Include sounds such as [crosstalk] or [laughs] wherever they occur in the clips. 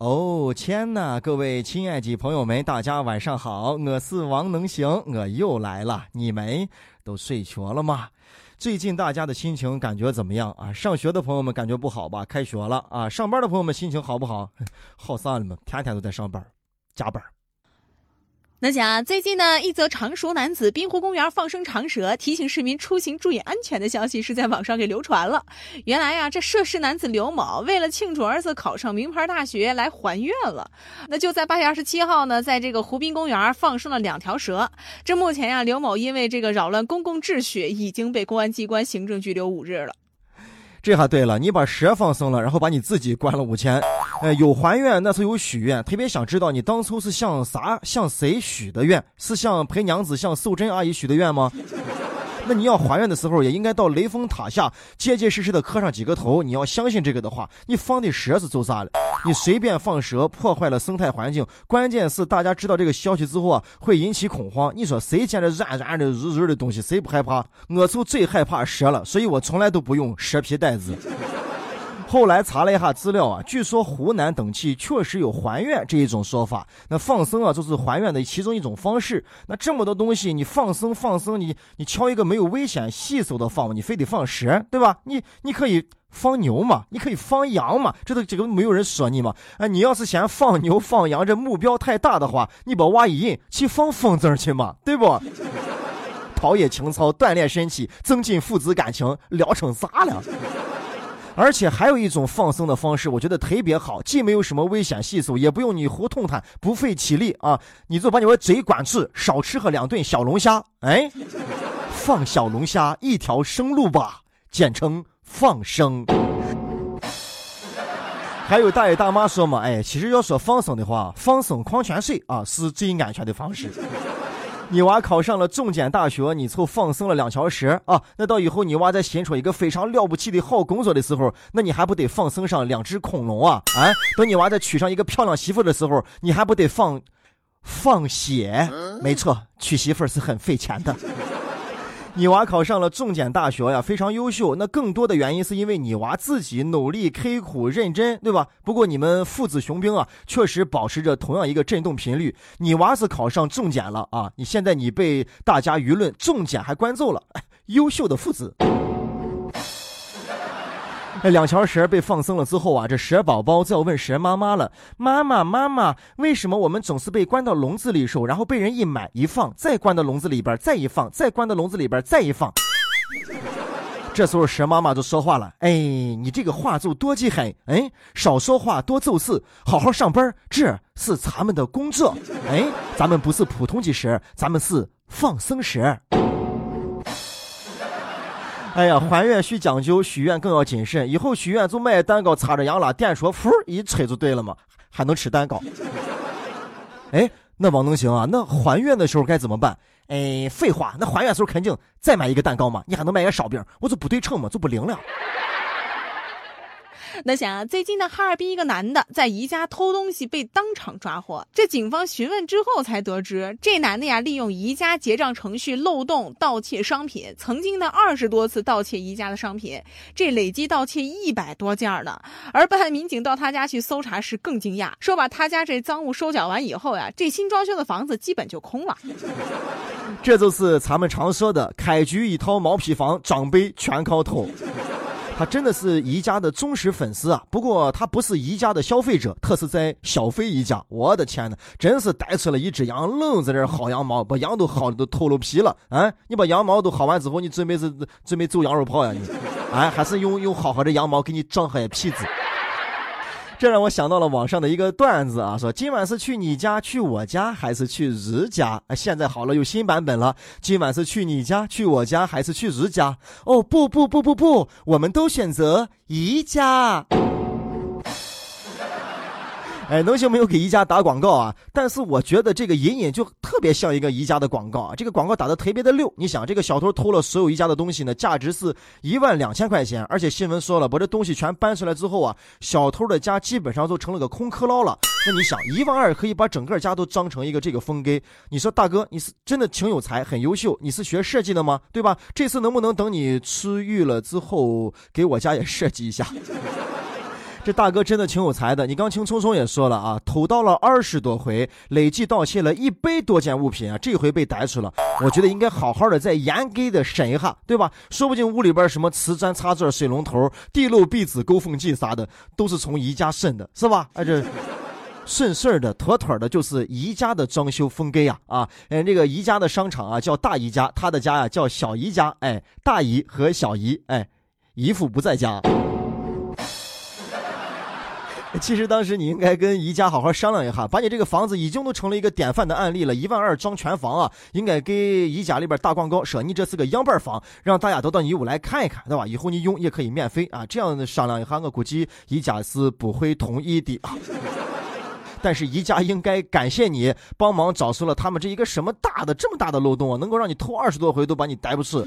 哦天呐，各位亲爱的朋友们，大家晚上好，我是王能行，我又来了。你们都睡着了吗？最近大家的心情感觉怎么样啊？上学的朋友们感觉不好吧？开学了啊！上班的朋友们心情好不好？[laughs] 好散了吗？天天都在上班，加班。那讲最近呢，一则常熟男子滨湖公园放生长蛇，提醒市民出行注意安全的消息是在网上给流传了。原来呀，这涉事男子刘某为了庆祝儿子考上名牌大学来还愿了，那就在八月二十七号呢，在这个湖滨公园放生了两条蛇。这目前呀，刘某因为这个扰乱公共秩序，已经被公安机关行政拘留五日了。这下对了，你把蛇放生了，然后把你自己关了五千，呃，有还愿那是有许愿，特别想知道你当初是向啥向谁许的愿？是向陪娘子、向素贞阿姨许的愿吗？[laughs] 那你要还愿的时候，也应该到雷峰塔下结结实实的磕上几个头。你要相信这个的话，你放的蛇是做啥的？你随便放蛇，破坏了生态环境。关键是大家知道这个消息之后啊，会引起恐慌。你说谁见着软软的、日日的东西，谁不害怕？我就最害怕蛇了，所以我从来都不用蛇皮袋子。后来查了一下资料啊，据说湖南等地确实有还愿这一种说法。那放生啊，就是还愿的其中一种方式。那这么多东西，你放生放生，你你敲一个没有危险、细手的放，你非得放蛇，对吧？你你可以放牛嘛，你可以放羊嘛，这都这个没有人说你嘛。哎，你要是嫌放牛放羊这目标太大的话，你把娃一印去放风筝去嘛，对不？陶冶情操，锻炼身体，增进父子感情，聊成啥了？而且还有一种放生的方式，我觉得特别好，既没有什么危险系数，也不用你胡痛叹，不费体力啊！你就把你的嘴管住，少吃喝两顿小龙虾，哎，放小龙虾一条生路吧，简称放生。还有大爷大妈说嘛，哎，其实要说放生的话，放生矿泉水啊是最安全的方式。你娃考上了重点大学，你凑放生了两小时啊！那到以后你娃再寻出一个非常了不起的好工作的时候，那你还不得放生上两只恐龙啊？啊！等你娃再娶上一个漂亮媳妇的时候，你还不得放放血？没错，娶媳妇是很费钱的。你娃考上了重点大学呀，非常优秀。那更多的原因是因为你娃自己努力、刻苦、认真，对吧？不过你们父子雄兵啊，确实保持着同样一个震动频率。你娃是考上重点了啊，你现在你被大家舆论重点还关注了，优秀的父子。那两条蛇被放生了之后啊，这蛇宝宝就要问蛇妈妈了：“妈妈，妈妈，为什么我们总是被关到笼子里时候，然后被人一买一放，再关到笼子里边，再一放，再关到笼子里边，再一放？”这时候蛇妈妈就说话了：“哎，你这个话就多记狠，哎，少说话，多做事，好好上班，这是咱们的工作。哎，咱们不是普通的蛇，咱们是放生蛇。” [laughs] 哎呀，还愿需讲究，许愿更要谨慎。以后许愿就买蛋糕，插着羊拉电说，噗一吹就对了嘛，还能吃蛋糕。哎，那王能行啊？那还愿的时候该怎么办？哎，废话，那还愿时候肯定再买一个蛋糕嘛，你还能买个烧饼，我就不对称嘛，就不灵了。那想啊最近呢，哈尔滨一个男的在宜家偷东西被当场抓获。这警方询问之后才得知，这男的呀利用宜家结账程序漏洞盗窃商品，曾经呢二十多次盗窃宜家的商品，这累计盗窃一百多件呢。而办案民警到他家去搜查时更惊讶，说把他家这赃物收缴完以后呀，这新装修的房子基本就空了。这就是咱们常说的开局一套毛坯房，长辈全靠偷。他真的是宜家的忠实粉丝啊！不过他不是宜家的消费者，他是在消费宜家。我的天哪，真是逮出了一只羊，愣在这薅羊毛，把羊都薅的都脱了皮了啊！你把羊毛都薅完之后，你准备是准备做羊肉泡呀？你，啊，还是用用薅薅的羊毛给你长黑皮子？这让我想到了网上的一个段子啊，说今晚是去你家、去我家，还是去日家？现在好了，有新版本了。今晚是去你家、去我家，还是去日家？哦，不不不不不，我们都选择宜家。哎，能行没有给宜家打广告啊？但是我觉得这个隐隐就特别像一个宜家的广告啊！这个广告打的特别的溜。你想，这个小偷偷了所有宜家的东西呢，价值是一万两千块钱，而且新闻说了，把这东西全搬出来之后啊，小偷的家基本上都成了个空壳捞了。那你想，一万二可以把整个家都装成一个这个风格？你说大哥，你是真的挺有才，很优秀，你是学设计的吗？对吧？这次能不能等你出狱了之后，给我家也设计一下？这大哥真的挺有才的。你刚听聪聪也说了啊，偷盗了二十多回，累计盗窃了一百多件物品啊，这回被逮住了。我觉得应该好好的再严格的审一下，对吧？说不定屋里边什么瓷砖、插座、水龙头、地漏、壁纸、勾缝剂啥的，都是从宜家渗的，是吧？哎这。顺顺的，妥妥的，就是宜家的装修风格呀！啊，嗯，这个宜家的商场啊，叫大宜家，他的家呀叫小宜家。哎，大姨和小姨，哎，姨父不在家。[laughs] 其实当时你应该跟宜家好好商量一下，把你这个房子已经都成了一个典范的案例了，一万二装全房啊，应该给宜家里边打广告，说你这是个样板房，让大家都到你屋来看一看，对吧？以后你用也可以免费啊。这样商量一下，我估计宜家是不会同意的。[laughs] 但是宜家应该感谢你帮忙找出了他们这一个什么大的这么大的漏洞啊，能够让你偷二十多回都把你逮不住。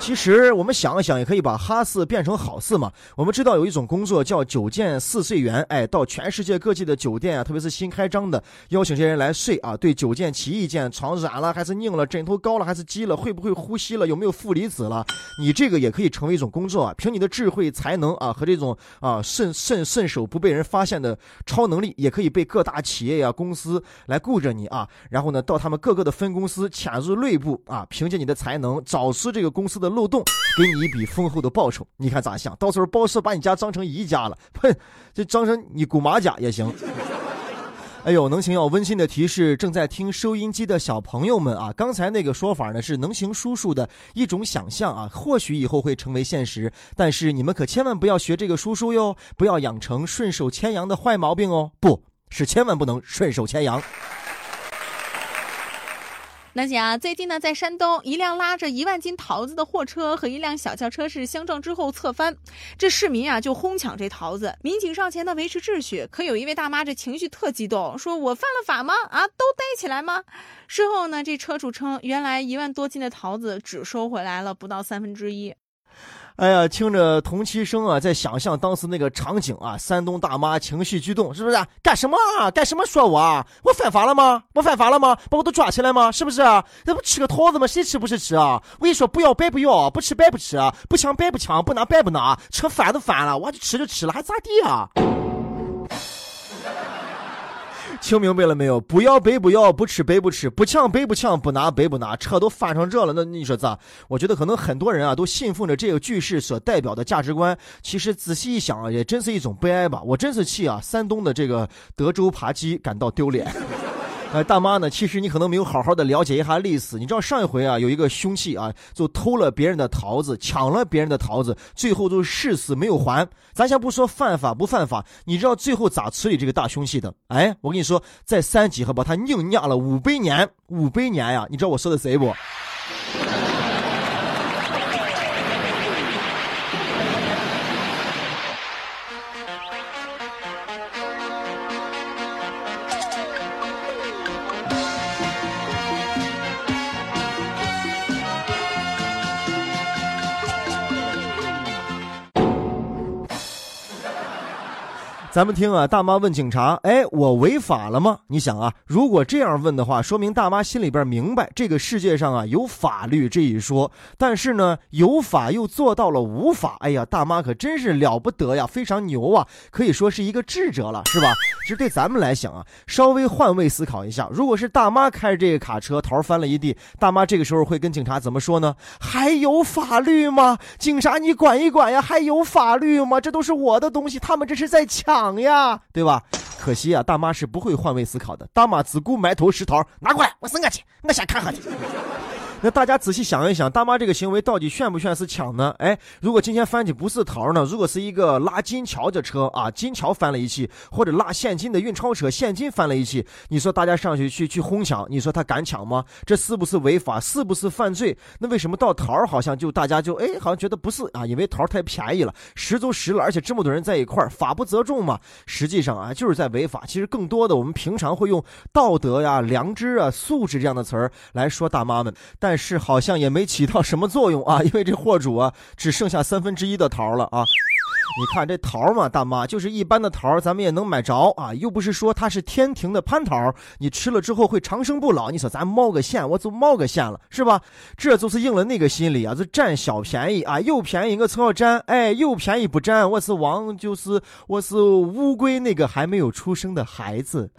其实我们想一想，也可以把哈四变成好事嘛。我们知道有一种工作叫酒店四睡员，哎，到全世界各地的酒店啊，特别是新开张的，邀请这些人来睡啊，对酒店起意见，床软了还是硬了，枕头高了还是低了，会不会呼吸了，有没有负离子了，你这个也可以成为一种工作啊。凭你的智慧、才能啊和这种啊顺顺顺手不被人发现的超能力，也可以被各大企业呀公司来雇着你啊，然后呢到他们各个的分公司潜入内部啊，凭借你的才能找出这个公司的。漏洞，给你一笔丰厚的报酬，你看咋想？到时候包师把你家装成宜家了，哼，这装成你姑妈家也行。哎呦，能行要温馨的提示，正在听收音机的小朋友们啊，刚才那个说法呢是能行叔叔的一种想象啊，或许以后会成为现实，但是你们可千万不要学这个叔叔哟，不要养成顺手牵羊的坏毛病哦，不是千万不能顺手牵羊。大姐啊，最近呢，在山东，一辆拉着一万斤桃子的货车和一辆小轿车是相撞之后侧翻，这市民啊就哄抢这桃子，民警上前呢维持秩序，可有一位大妈这情绪特激动，说我犯了法吗？啊，都逮起来吗？事后呢，这车主称，原来一万多斤的桃子只收回来了不到三分之一。哎呀，听着同期声啊，在想象当时那个场景啊，山东大妈情绪激动，是不是？干什么？啊？干什么？说我？啊？我犯法了吗？我犯法了吗？把我都抓起来吗？是不是？那不吃个桃子吗？谁吃不是吃啊？我跟你说，不要白不要，不吃白不吃，不抢白不抢，不拿白不拿，吃饭都饭了，我就吃就吃了，还咋地啊？听明白了没有？不要白不要，不吃白不吃，不抢白不抢，不拿白不拿，车都翻成这了，那你说咋？我觉得可能很多人啊都信奉着这个句式所代表的价值观。其实仔细一想啊，也真是一种悲哀吧。我真是气啊，山东的这个德州扒鸡感到丢脸。哎，大妈呢？其实你可能没有好好的了解一下历史。你知道上一回啊，有一个凶器啊，就偷了别人的桃子，抢了别人的桃子，最后都誓死没有还。咱先不说犯法不犯法，你知道最后咋处理这个大凶器的？哎，我跟你说，在三级还把他硬压了五百年，五百年呀！你知道我说的谁不？咱们听啊，大妈问警察：“哎，我违法了吗？”你想啊，如果这样问的话，说明大妈心里边明白这个世界上啊有法律这一说。但是呢，有法又做到了无法。哎呀，大妈可真是了不得呀，非常牛啊，可以说是一个智者了，是吧？[laughs] 其实对咱们来讲啊，稍微换位思考一下，如果是大妈开着这个卡车，桃翻了一地，大妈这个时候会跟警察怎么说呢？还有法律吗？警察你管一管呀！还有法律吗？这都是我的东西，他们这是在抢。呀，对吧？可惜啊，大妈是不会换位思考的。大妈只顾埋头拾桃，拿过来，我生我去，我先看看去。那大家仔细想一想，大妈这个行为到底算不算是抢呢？哎，如果今天翻起不是桃呢？如果是一个拉金条的车啊，金条翻了一起，或者拉现金的运钞车，现金翻了一起，你说大家上去去去哄抢，你说他敢抢吗？这是不是违法？是不是犯罪？那为什么到桃好像就大家就哎，好像觉得不是啊？因为桃太便宜了，十足十了，而且这么多人在一块儿，法不责众嘛。实际上啊，就是在违法。其实更多的，我们平常会用道德呀、良知啊、素质这样的词儿来说大妈们，但。但是好像也没起到什么作用啊，[laughs] 因为这货主啊只剩下三分之一的桃了啊。你看这桃嘛，大妈就是一般的桃，咱们也能买着啊，又不是说它是天庭的蟠桃，你吃了之后会长生不老。你说咱冒个险，我就冒个险了，是吧？这就是应了那个心理啊，就占小便宜啊，有便宜我才要占，哎，有便宜不占，我是王，就是我是乌龟那个还没有出生的孩子。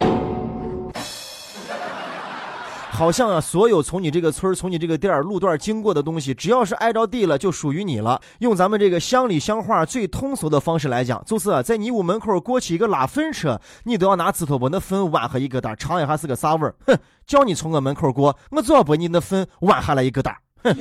好像啊，所有从你这个村从你这个店儿路段经过的东西，只要是挨着地了，就属于你了。用咱们这个乡里乡话最通俗的方式来讲，就是在你屋门口过去一个拉粪车，你都要拿指头把那粪剜下一个蛋，尝一下是个啥味儿。哼，叫你从我门口过，我就要把你那粪剜下来一个蛋。哼，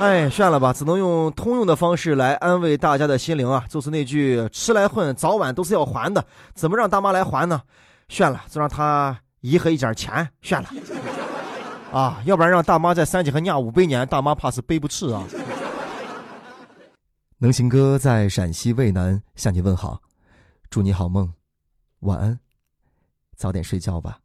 哎，算了吧，只能用通用的方式来安慰大家的心灵啊，就是那句吃来混，早晚都是要还的。怎么让大妈来还呢？算了，就让她遗下一点钱，算了。啊，要不然让大妈在三姐和尿五百年，大妈怕是背不赤啊。[laughs] 能行哥在陕西渭南向你问好，祝你好梦，晚安，早点睡觉吧。